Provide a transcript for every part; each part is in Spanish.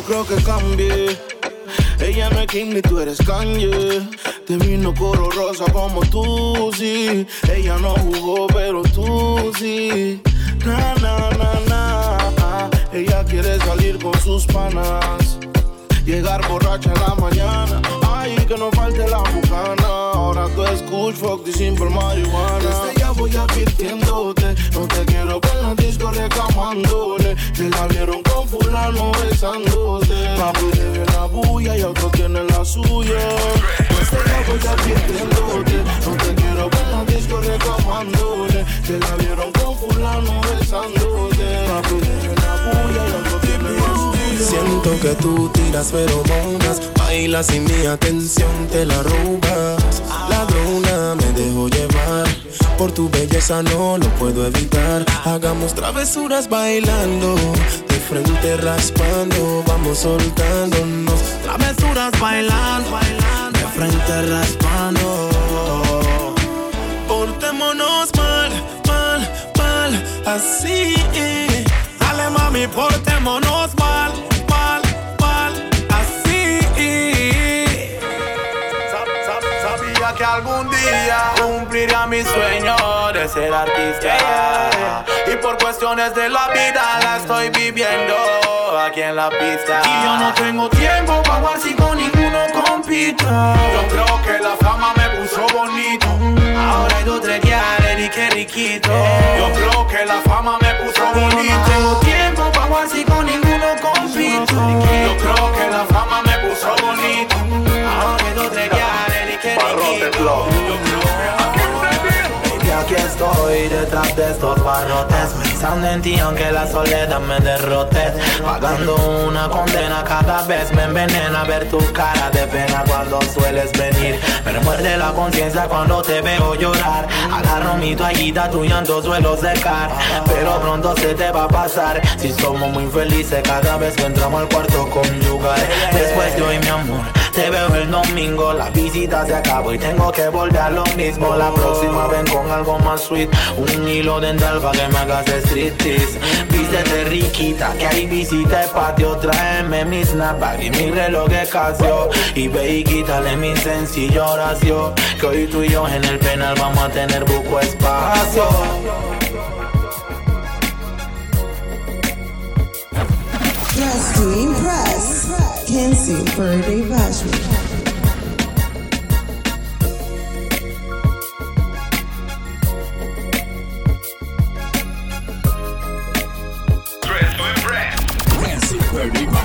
no creo que cambie. Ella no es Kim tú eres Kanye. Te vino coro rosa como tú, sí. Ella no jugó, pero tú sí. Na, na, na, na. Ella quiere salir con sus panas. Llegar borracha en la mañana. Ay, que no falte la bucana. Ahora tú escuchas fuck y simple marihuana. Desde ya voy advirtiéndote. No te quiero ver en la disco reclamándole. Que la vieron con fulano besándote. Papi debe la bulla y otro tiene la suya. Desde ya voy advirtiéndote. No te quiero ver en la disco reclamándole. Que la vieron con fulano besándote. Papi debe la bulla y otro tiene la suya. Siento que tú tiras feromonas, bailas y mi atención te la robas. Ladrona me dejo llevar, por tu belleza no lo puedo evitar. Hagamos travesuras bailando, de frente raspando, vamos soltándonos. Travesuras bailando, de frente raspando. Portémonos mal, mal, mal, así. Dale mami, portémonos mal, algún día cumpliría mi sueño de ser artista. Y por cuestiones de la vida la estoy viviendo aquí en la pista. Y yo no tengo tiempo para jugar si con ninguno compito. Yo creo que la fama me puso bonito. Ahora hay dos y que riquito. Yo creo que la fama me puso bonito. No tengo tiempo para jugar si con ninguno compito. Estoy detrás de estos barrotes Pensando en ti aunque la soledad me derrote. Pagando una condena cada vez me envenena Ver tu cara de pena cuando sueles venir. Me remuerde la conciencia cuando te veo llorar. Agarro mi toallita, tu llanto suelo secar Pero pronto se te va a pasar. Si somos muy felices cada vez que entramos al cuarto conyugal Después de hoy mi amor te veo el domingo, la visita se acabó y tengo que volver a lo mismo. La próxima ven con algo más sweet, un hilo dental para que me hagas striptease. Vístete riquita, que hay visita el patio. Tráeme mi snapback y mi reloj de Casio. Y ve y quítale mi sencilla oración. Que hoy tú y yo en el penal vamos a tener buco espacio. To. Kenzie Birthday Bashment. Yeah,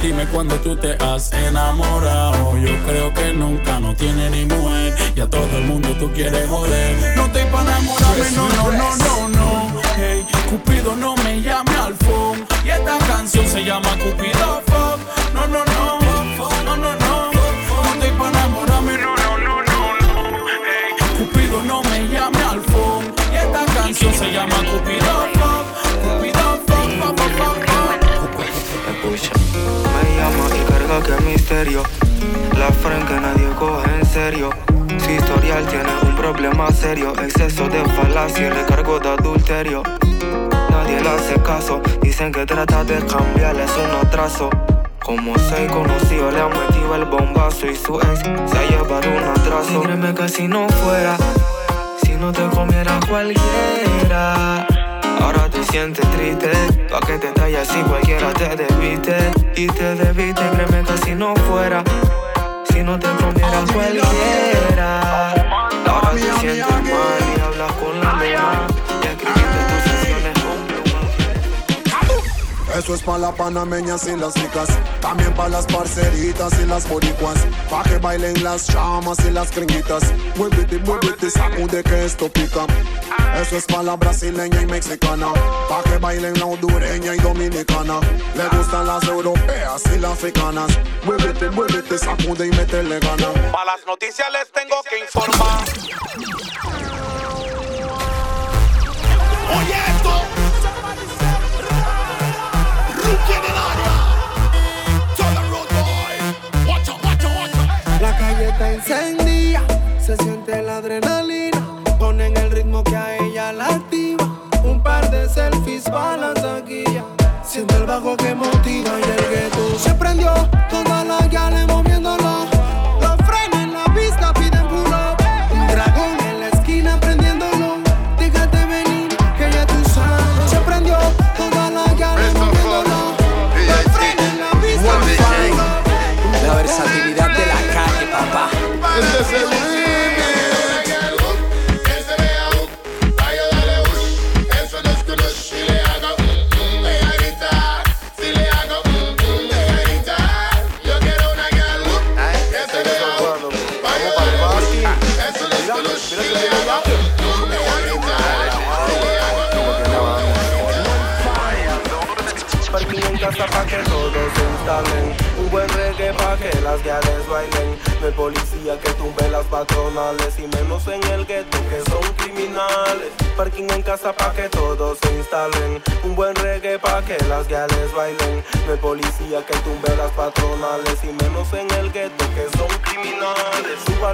Dime cuando tú te has enamorado. Yo creo que nunca no tiene ni mujer. Y a todo el mundo tú quieres joder. No te para enamorarme, no, no, no, no, no. Cupido no me llame al phone. Y esta canción se llama Cupido Fuck. No, no, no, no, no, no. No estoy enamorarme, no, no, no, no, no. Cupido no me llame al phone. Y esta canción se llama Cupido que misterio. La frente nadie coge en serio. Su historial tiene un problema serio. Exceso de falacia y recargo de adulterio. Nadie le hace caso. Dicen que trata de cambiarles un atraso. Como se conocido, le ha metido el bombazo y su ex se ha llevado un atraso. créeme que si no fuera, si no te comiera cualquiera. Ahora te sientes triste, pa' que te tallas si cualquiera te debiste Y te debiste, créeme que si no fuera Si no te comiera cualquiera Eso es para la panameñas y las ricas. También para las parceritas y las boricuas. Pa' que bailen las chamas y las gringuitas. Muévete, muévete, sacude que esto pica. Eso es para la brasileña y mexicana. Pa' que bailen la hondureña y dominicana. Le gustan las europeas y las africanas. Muévete, muévete, sacude y métele gana. Para las noticias les tengo que informar. Oye está encendida, se siente la adrenalina. Ponen el ritmo que a ella la activa. Un par de selfies para la taquilla. Siente el bajo que motiva y el gueto se prendió.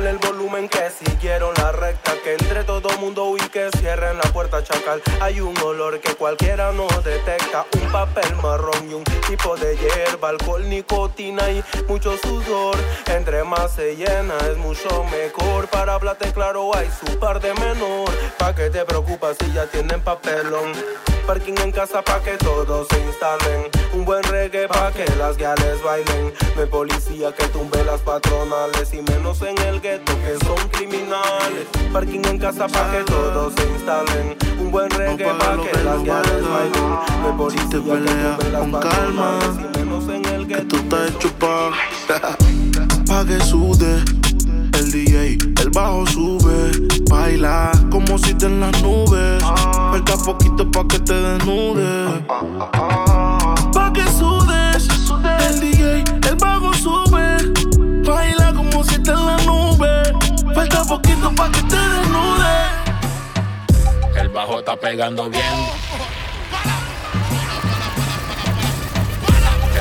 El volumen que siguieron la recta Que entre todo mundo y que cierren la puerta chacal. Hay un olor que cualquiera no detecta Un papel marrón y un tipo de hierba Alcohol, nicotina y mucho sudor. Entre más se llena es mucho mejor. Para hablarte claro hay su par de menor. Pa' que te preocupas si ya tienen papelón Parking en casa pa' que todos se instalen. Un buen reggae pa' que las guiales bailen. No hay policía que tumbe las patronales Y menos en el gueto que son criminales. Parking en casa pa' que todos se instalen. Un buen reggae pa' que las guiales bailen. No hay policía que tumbe las con calma, patronales Y menos en el que gueto tú estás hecho pa' que sude el DJ, bajo sube, baila como si te en las nubes. Falta poquito pa' que te desnudes. Pa' que sudes, el DJ, el bajo sube, baila como si te en las nubes. Falta poquito pa' que te desnudes. El bajo está pegando bien.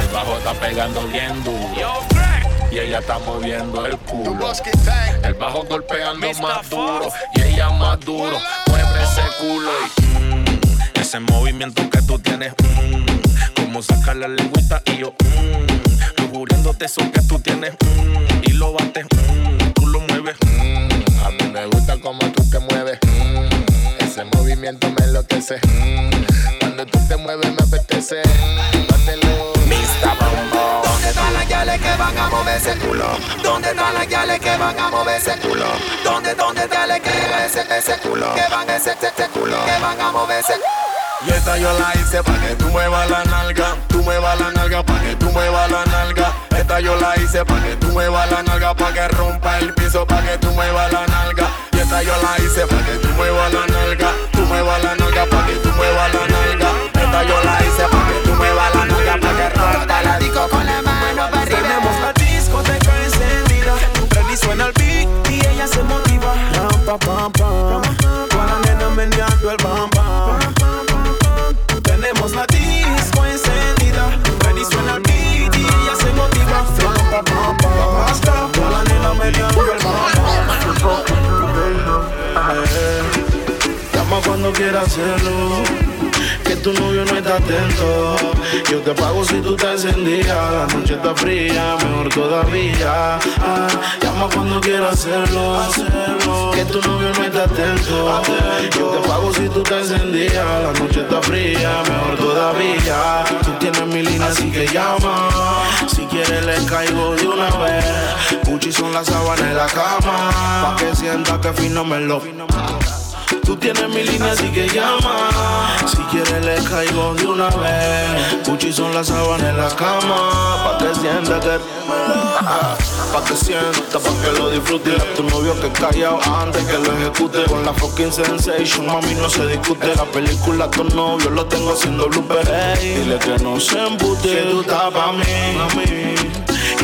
El bajo está pegando bien duro. Y ella está moviendo el culo. El bajo golpeando más duro. Y ella más duro. Mueve ese culo y mm, ese movimiento que tú tienes. mm, como sacar la lengüita y yo. Mm, lujuriéndote eso que tú tienes. mm, y lo bates. mm, tú lo mueves. mm, a mí me gusta como tú te mueves. mm, ese movimiento me enloquece. mm, cuando tú te mueves me apetece. Bátelo. Mr. ¿Dónde están las guiales que van a mover ese culo? ¿Dónde están las guiales que van a mover ese culo? ¿Dónde, dónde guiales que ese, ese culo? Que van ese, ese, culo? Que van a mover ese Y esta yo la hice pa' que tú muevas la nalga, tú muevas la nalga pa' que tú muevas la nalga. Esta yo la hice pa' que tú muevas la nalga, pa' que rompa el piso, pa' que tú muevas la nalga. Y esta yo la hice pa' que tú muevas la nalga, esa pam pam. Para nena meneando el pam pam. Tenemos la disco encendida. Freddy suena el beat y ella se motiva. Pam pam pam. Para la nena meneando el pam pam. Llama cuando quiera hacerlo tu novio no está atento. Yo te pago si tú te encendías. La noche está fría, mejor todavía. Ah, llama cuando quieras hacerlo. Que tu novio no está atento. Yo te pago si tú te encendías. La noche está fría, mejor todavía. Tú tienes mi línea, así que llama. Si quieres, le caigo de una vez. Gucci son las sábanas en la cama. Pa' que sienta que fino me lo. Tú tienes mi línea, así que llama. Caigo de una vez. Gucci son las sábanas en la cama. Pa' que sienta que. Pa' que sienta, pa' que lo disfrute. Tu novio que callado antes que lo ejecute. Con la fucking sensation, mami, no se discute. La película, tu novio lo tengo haciendo blooper. Hey, dile que no se embute. Que tú estás pa' mí.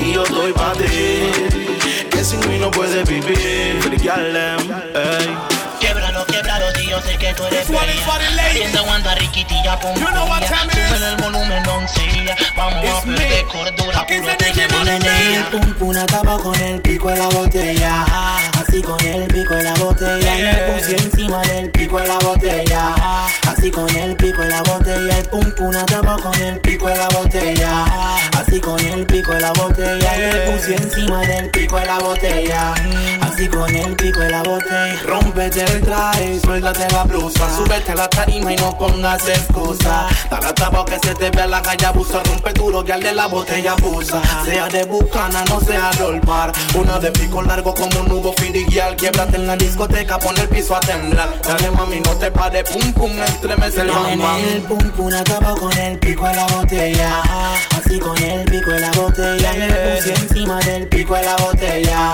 Y yo estoy pa' ti. Que sin mí no puedes vivir. Brillarle, ey. Tío, sé que tú eres bella. Piensa aguanta riquitilla, pum, Sube el volumen, doncella Vamos a perder cordura, puro te llevo el pum pum acaba con el pico de la botella. Así con el pico de la botella. Y me puse encima del pico de la botella. Así con el pico de la botella. El pum pum acaba con el pico de la botella. Así con el pico de la botella. Y me puse encima del pico de la botella. Así con el pico de la botella. Rómpete el traje, suéltate la blusa. Súbete a la tarima y no pongas excusa. Dale a tapa que se te vea la calle abusa. Rompe duro y al de la botella abusa. Sea de bucana, no sea de olvar Una de pico largo como un nudo fidiguial Quiebrate en la discoteca, pon el piso a temblar. Dale mami, no te pares, pum pum, estremece el bam bam el pum pum acaba con el pico de la botella. Así con el pico de la botella. Me puse encima del pico de la botella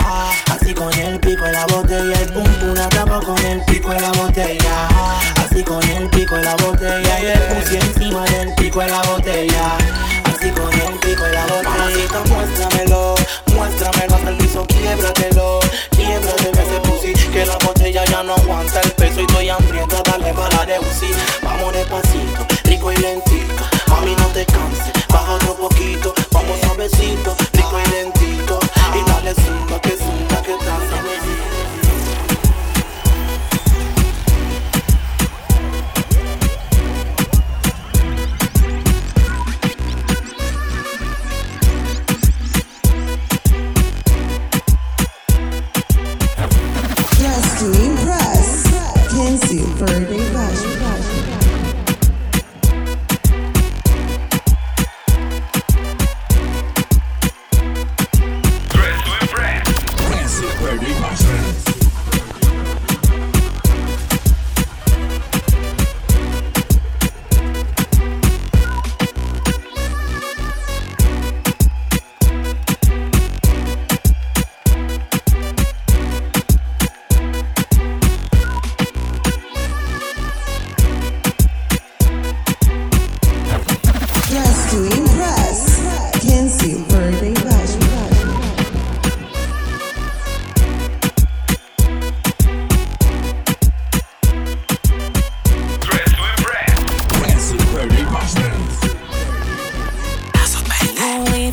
Así con el pico de la botella El pum pum acaba con el pico de la botella. Así con el pico de la botella Y el puse encima del pico de la botella. Así con el pico de la botella. Mamacita, muéstramelo, muéstramelo hasta el piso, quiébratelo. Quiebrate ese pussy, que la botella ya no aguanta el peso. Y estoy hambriento, dale bala de UCI Vamos despacito, rico y lentito. Mami, no te canses, baja otro poquito Vamos suavecito,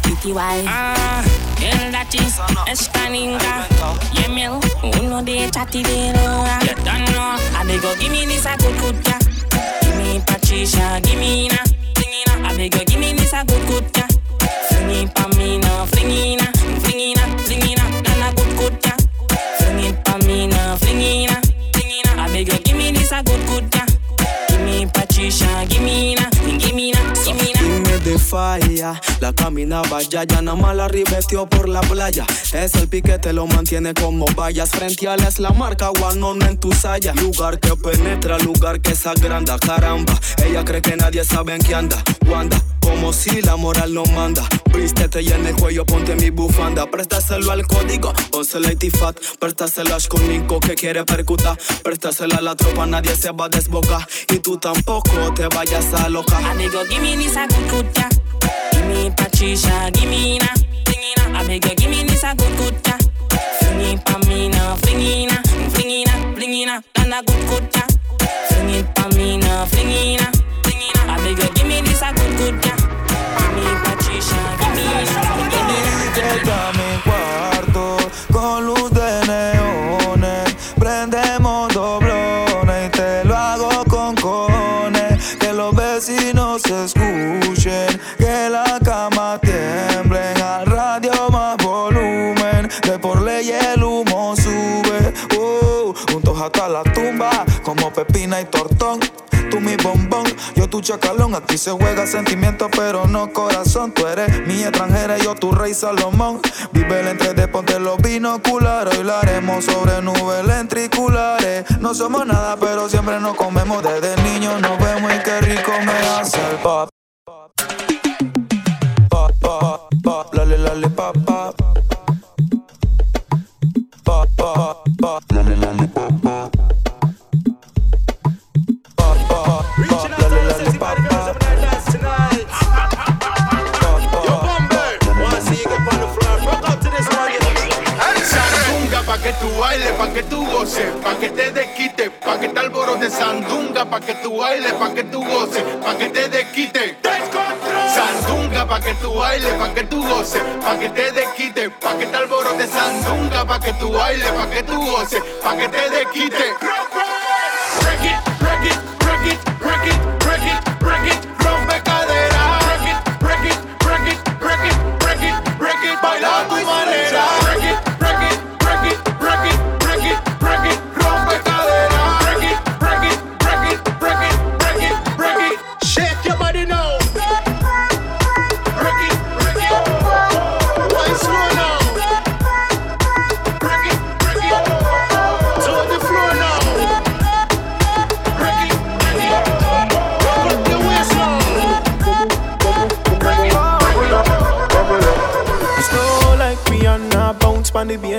Muy PTY El dati Espaninga Yemel Uno de chati de loa You don't know. I beg you give me this a good good ya Give me Patricia Give me na Flingina I beg you give me this a good good ya Fling it pa me na Flingina Flingina Flingina Nana good good ya Fling it pa me na Flingina Flingina I beg you give me this a good good ya la caminaba ya, ya nada más la ribetió por la playa. Es el piquete, lo mantiene como vallas. Frente a es la marca Guanón en tu saya. Lugar que penetra, lugar que se agranda, caramba. Ella cree que nadie sabe en qué anda. Wanda, como si la moral no manda. Vístete y en el cuello ponte mi bufanda. Préstaselo al código, pónselo a Itifat. Préstaselo a que quiere percutar. Préstaselo a la tropa, nadie se va a desbocar. Y tú tampoco te vayas a loca. You, give me this a good good ya. Give me Patricia, give me na, flingina. I beg you, give me this a good good ya. Fling it pa me na, flingina, flingina, flingina, Nana good good yo tu chacalón. Aquí se juega sentimiento, pero no corazón. Tú eres mi extranjera, yo tu rey Salomón. Vive el entre de ponte los binoculares. Hoy la haremos sobre nubes lentriculares. No somos nada, pero siempre nos comemos. Desde niño nos vemos y qué rico me hace el pop. Pop, pop, pop, pop, pop. Pop, pop. Sandunga pa' que tú bailes, pa' que tú goces, pa' que te desquite.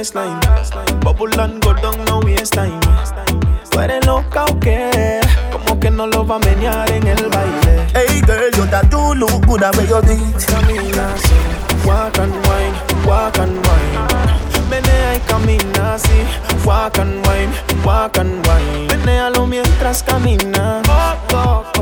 Baseline. Bubble and go down, no waste time. Tú eres loca o qué? Como que no lo va a menear en el baile. Hey girl, you that do look good did. Camina así, walk and wine, walk and wine. Menea y camina así, walk and wine, walk and wine. Menealo mientras camina. Oh, oh,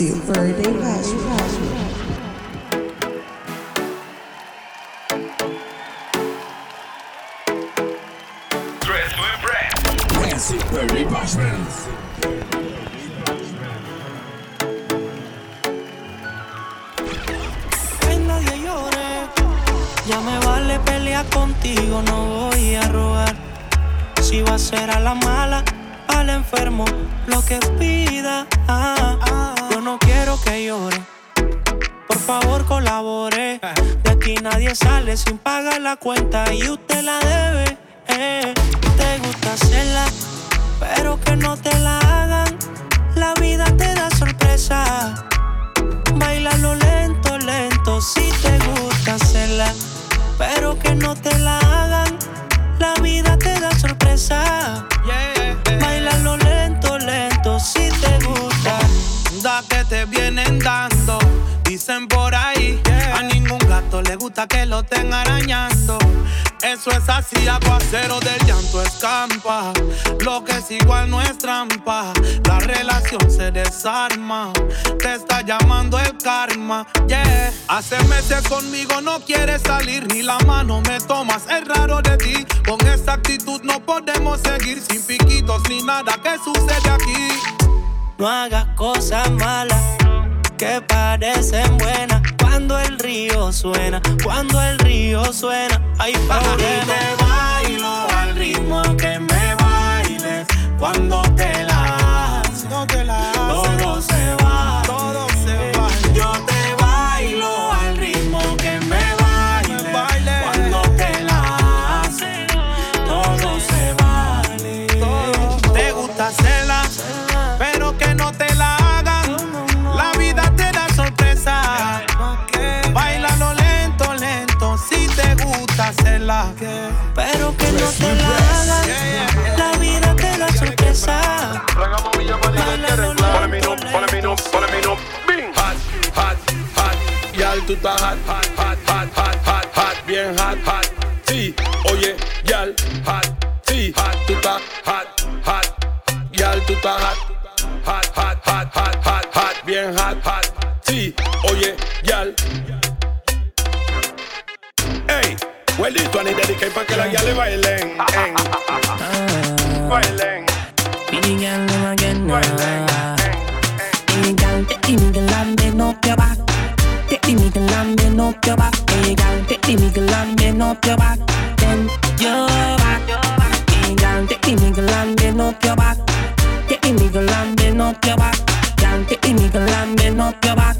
Brasil. very Paixão. Cuenta y usted la debe. eh. Te gusta hacerla, pero que no te la hagan. La vida te da sorpresa. Bailalo lento, lento, si te gusta hacerla. Pero que no te la hagan. La vida te da sorpresa. Bailalo lento, lento, si te gusta. Da que te vienen dando. Dicen por ahí, a ningún le gusta que lo estén arañando. Eso es así, aguacero del llanto escampa. Lo que es igual no es trampa. La relación se desarma. Te está llamando el karma. Yeah. Hace meses conmigo no quieres salir, ni la mano me tomas. Es raro de ti. Con esta actitud no podemos seguir sin piquitos ni nada que sucede aquí. No hagas cosas malas que parecen buenas cuando el río suena, cuando el río suena. Ay, que te bailo al ritmo que me bailes cuando te follow me no, follow me no. Bing. Hot, hot, hot. Y'all, tú estás hot, hot, hot, hot, hot, hot, hot. Bien hot, hot. Sí, oye, y'all, hot. Sí, hot, tú estás hot, hot. Y'all, tú estás hot, hot, hot, hot, hot, hot, hot. Bien hot, hot. Sí, oye, y'all. Hey, well, this one is dedicated para que la gal le bailen. Bailen. Feeling gal, again now. Bailen. Up your back. Hey girl, take the middle and bend up your back. Bend your back. Hey girl, take the middle and bend up your back. Take the middle and bend up your back. Girl, take the middle and bend up your back.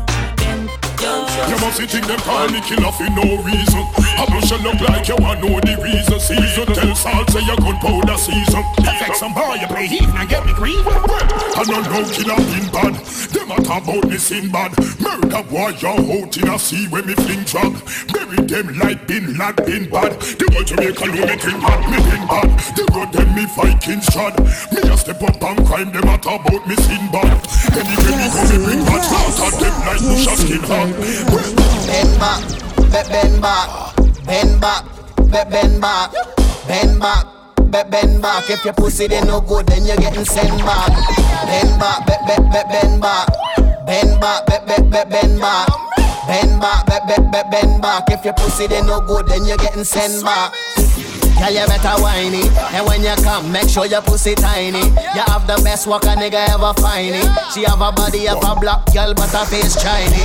You must think them call me killer for no reason. I brush you look like you want know the reason. Season tell salt say you gunpowder season. Affect some boy you play heat and get me green. I don't know killer in bad. Them a talk about me sin bad. Murder boy you out in a sea when me fling drug. Bury them like bin lad bin bad. The world Jamaica know me king bad, me bin bad. The road them me Vikings trod. Me a step up and crime them a talk about me sin bad. Anyway me go me bring bad. Slaughter them like bush a skin hog. Bend back, be- bend back, bend back, be- bend back, bend back, be- bend back. If your pussy they no good, then you're getting sent back. Bend back, be- be- be- bend back, bend back, be- be- be- bend back. Bend back, be- be- be- bend back. If your pussy they no good, then you're getting sent back. Yeah, you better whiny. And when you come, make sure your pussy tiny. You have the best walk a nigga ever find it. She have a body of a black girl, but her face shiny.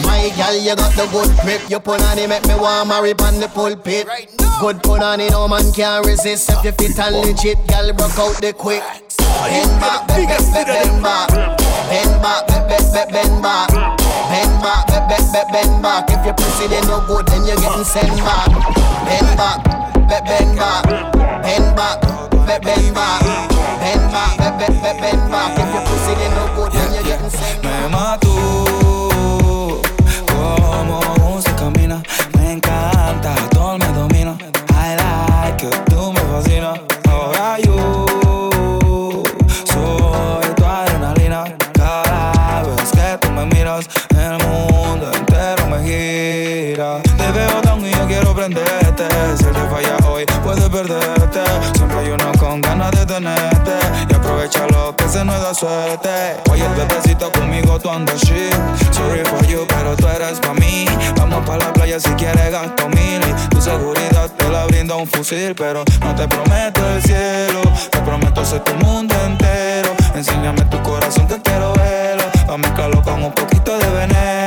My gal, you got the good grip. You put on it, make me want marry on the pulpit. Good put on it, no man can resist. If you fit and legit, gal, broke out the quick. Bend back, bend back, bend back, bend back, bend back, bend back, bend back, bend back, bend back. If your pussy they no good, then you're getting sent back. Bend back, bend bend back, bend back, bend bend back, bend back, bend bend bend back. If your pussy they no good, then you're getting sent Me Siempre hay uno con ganas de tenerte. Y aprovecha lo que se nos da suerte. Oye, el bebecito conmigo tú andas shit. Sorry for you, pero tú eres pa' mí. Vamos pa' la playa si quieres gasto mil. Y tu seguridad te la brinda un fusil. Pero no te prometo el cielo. Te prometo ser tu mundo entero. Enséñame tu corazón que quiero verlo. A mezclarlo con un poquito de veneno.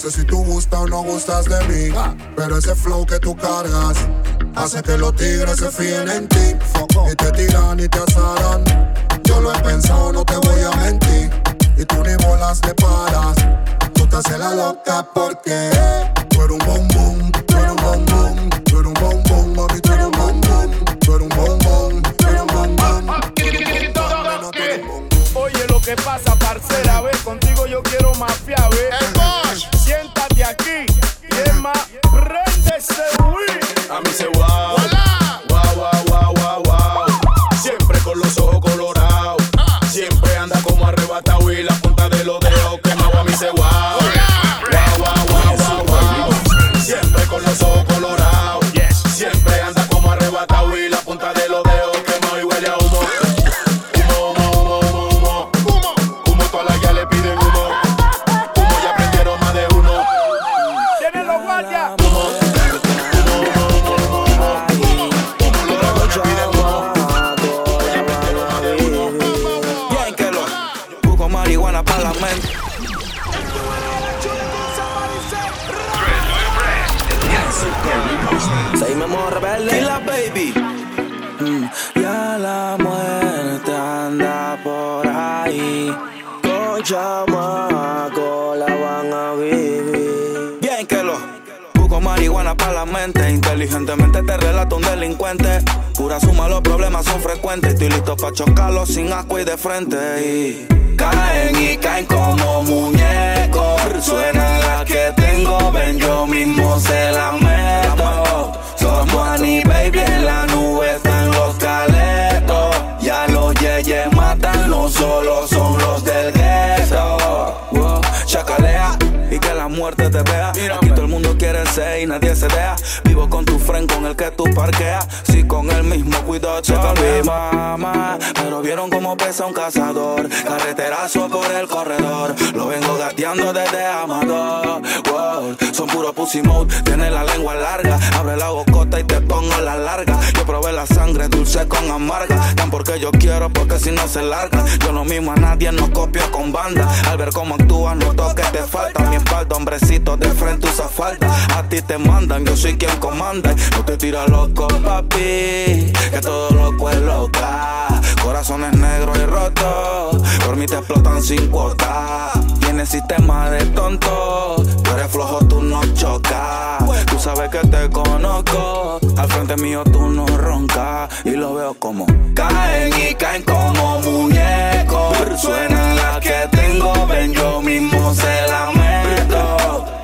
Sé si tú gustas o no gustas de mí. Pero ese flow que tú cargas hace que los tigres se fíen en ti. Y te tiran y te asaran. Yo lo he pensado, no te voy a mentir. Y tú ni bolas te paras. Tú te haces la loca porque tú eres un bombón, tú eres un bombón, tú eres un bombón, mami, tú eres un bombón, tú eres un bombón, tú eres un bombón. Oye, lo que pasa, parcera, ve, contigo yo quiero mafia, ve. say Seguimos rebelde y la baby. Mm, Ya la muerte anda por ahí. Con chamaco la van a marihuana para la mente. Inteligentemente te relato un delincuente. Pura suma, los problemas son frecuentes. Estoy listo para chocarlos sin asco y de frente. Y caen y caen como muñecos. Suena la que tengo, ven, yo mismo se la meto. Annie Baby en la nube, están los caletos. Ya los yeyes matan, no solo son los del gueto. Chacalea y que la muerte te vea. Mundo quiere ser y nadie se deja. Vivo con tu friend con el que tú parqueas. Si con el mismo cuidado mi mamá. Pero vieron cómo pesa un cazador. Carreterazo por el corredor. Lo vengo gateando desde Amador. Wow, son puro pussy mode. Tiene la lengua larga. Abre la bocota y te pongo la larga. Yo probé la sangre dulce con amarga. Tan porque yo quiero, porque si no se larga. Yo lo mismo a nadie, no copio con banda. Al ver cómo actúas, noto que te falta. Mi espalda, hombrecito, de frente usa A ti te mandan, yo soy quien comanda. No te tira loco, papi. Que todo loco es loca. Corazones negros y rotos. Por mí te explotan sin cuota. Tienes sistema de tonto. Tú eres flojo, tú no chocas. Tú sabes que te conozco. Al frente mío tú no roncas. Y lo veo como caen y caen como muñecos. Suena la que tengo, ven yo mismo se la meto.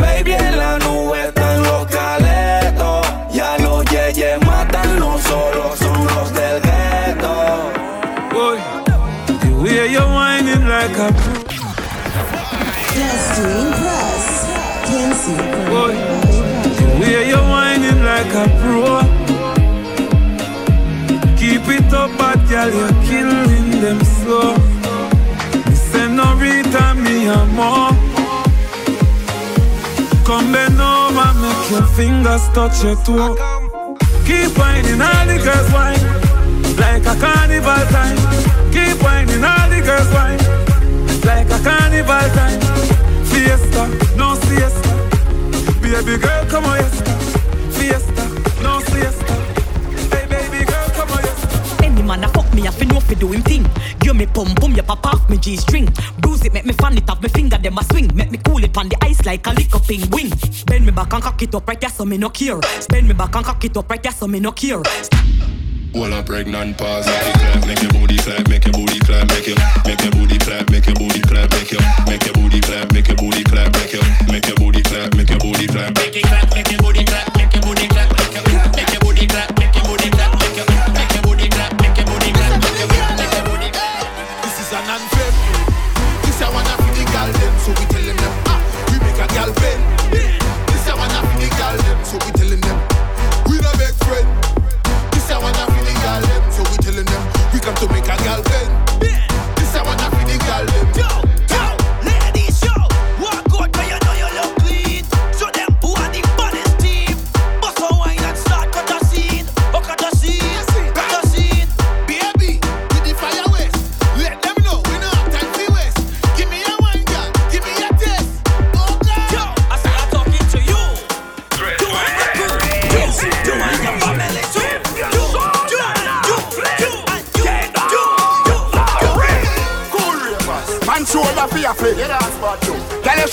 Baby en la nube están los caletos. Ya los yeyes matan, no solo son los del gueto. Boy, the way you're whining like a Just to impress. Kenzie Boy, the way you're whining like a pro. Keep it up, bad girl, you're killing them slow. Senorita, me amor. Come your fingers touch your toe. Keep whining, all the girls whine like a carnival time. Keep whining, all the girls whine like a carnival time. Fiesta, no siesta. Baby girl, come on, yes. Fiesta, no siesta. Hey, baby girl, come on, yes. Any man a fuck me, I fi know fi do him thing. Give me pum pum, you pop off me G string. It, make me fan it off me finger, them a swing. Make me cool it on the ice like a lick up wing. Bend me back and cock it up right there, so me no care. Bend me back and cock it up right there, so me no care. Well, a pregnant pause, make it clap, make your booty clap, make your booty clap, make your, make your booty clap, make your booty clap, make your, make your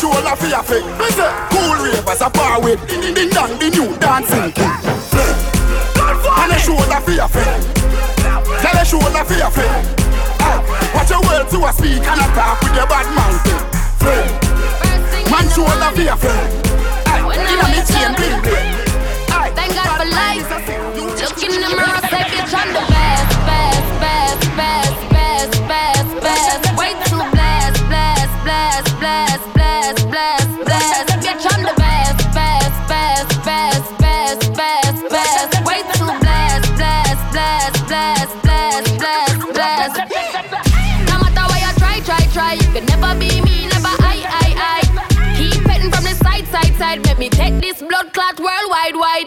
Girl, your shoulder for your flick. Me say, cool ravers a far with ding ding ding dong, the new dancing king. Flick. And your shoulder for your flick. Girl, your shoulder for your flick. Ah, watch your words to a speak and a talk with your bad mouth. Flick. Man shoulder for your flick. Ah, inna me chain bling bling. Ah, Thank God for life. Look in the mirror, say bitch I'm the best, best, clot worldwide, wide.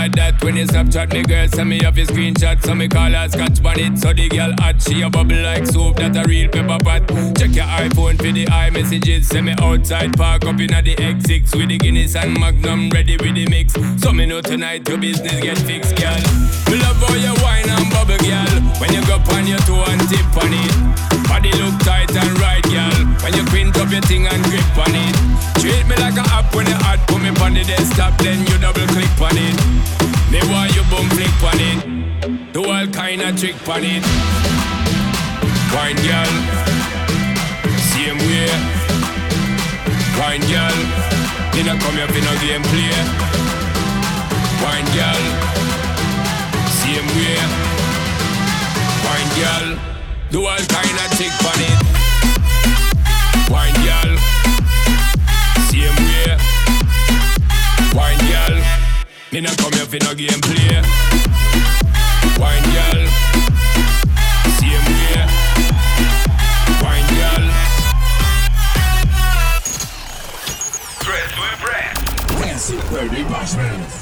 Like that, when you Snapchat me girl, send me off your screenshot. So me call her scotch bonnet. So the girl hot, she a bubble like soap, that a real pepper pot. Check your iPhone for the iMessages. Send me outside, park up in the X6 with the Guinness and Magnum ready with the mix. So me know tonight your business get fixed, girl. we love how you wine and bubble, girl. When you go on your toe and tip on it. Body look tight and right, girl. When you print up your thing and grip on it. Treat me like a app when you hot, put me on the desktop, then you double click on it. Me want you boom flick on it. Do all kind of trick on it. Wine, girl. Same way. Wine, girl. You not come here for no game play. Wine, girl. Same way. Wine, girl. Do all kind of tick on it. Wine girl, same way. Wine girl, me not come here for no game play. Wine girl, same way. Wine girl. Dress with breath. Dancing Dirty Bashmans.